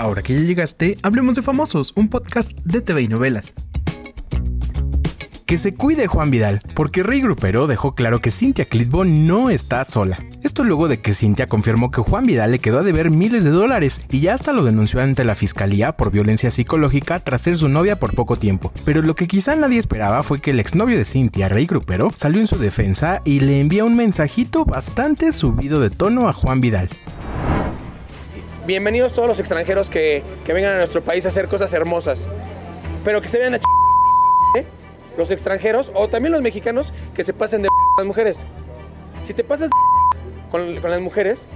Ahora que ya llegaste, hablemos de Famosos, un podcast de TV y novelas. Que se cuide Juan Vidal, porque Rey Grupero dejó claro que Cintia Clitbo no está sola. Esto luego de que Cintia confirmó que Juan Vidal le quedó a deber miles de dólares y ya hasta lo denunció ante la fiscalía por violencia psicológica tras ser su novia por poco tiempo. Pero lo que quizá nadie esperaba fue que el exnovio de Cintia, Rey Grupero, salió en su defensa y le envía un mensajito bastante subido de tono a Juan Vidal. Bienvenidos todos los extranjeros que, que vengan a nuestro país a hacer cosas hermosas, pero que se vean a ch... ¿eh? los extranjeros o también los mexicanos que se pasen de las mujeres. Si te pasas con, con, las mujeres,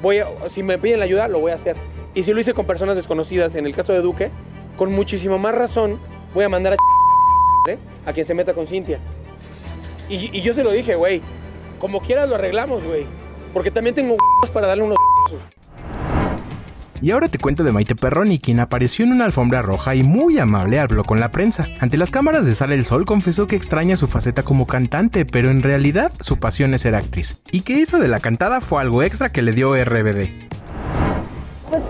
voy a, si me piden la ayuda, lo voy a hacer. Y si lo hice con personas desconocidas, en el caso de Duque, con muchísimo más razón voy a mandar a ¿eh? a quien se meta con Cintia. Y, y yo se lo dije, güey, como quieras lo arreglamos, güey. Porque también tengo para darle unos y ahora te cuento de Maite Perroni, quien apareció en una alfombra roja y muy amable habló con la prensa. Ante las cámaras de Sale el Sol confesó que extraña su faceta como cantante, pero en realidad su pasión es ser actriz. Y que eso de la cantada fue algo extra que le dio RBD.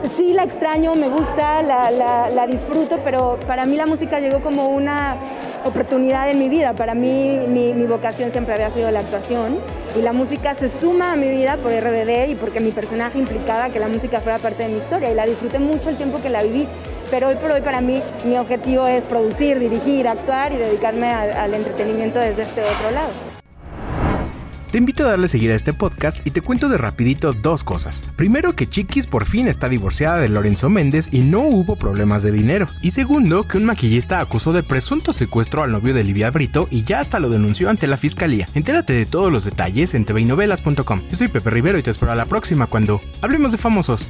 Pues sí, la extraño, me gusta, la, disfruto, pero para mí la música llegó como una oportunidad en mi vida. Para mí mi, vocación siempre había sido la actuación y la música se suma a mi vida por RBD y porque mi personaje implicaba que la música fuera parte de mi historia y la disfruté mucho el tiempo que la viví. Pero hoy por hoy para mí mi objetivo es producir, dirigir, actuar y dedicarme al entretenimiento desde este otro lado. Te invito a darle seguir a este podcast y te cuento de rapidito dos cosas. Primero que Chiquis por fin está divorciada de Lorenzo Méndez y no hubo problemas de dinero. Y segundo que un maquillista acusó de presunto secuestro al novio de Livia Brito y ya hasta lo denunció ante la fiscalía. Entérate de todos los detalles en tvinovelas.com. Yo soy Pepe Rivero y te espero a la próxima cuando hablemos de famosos.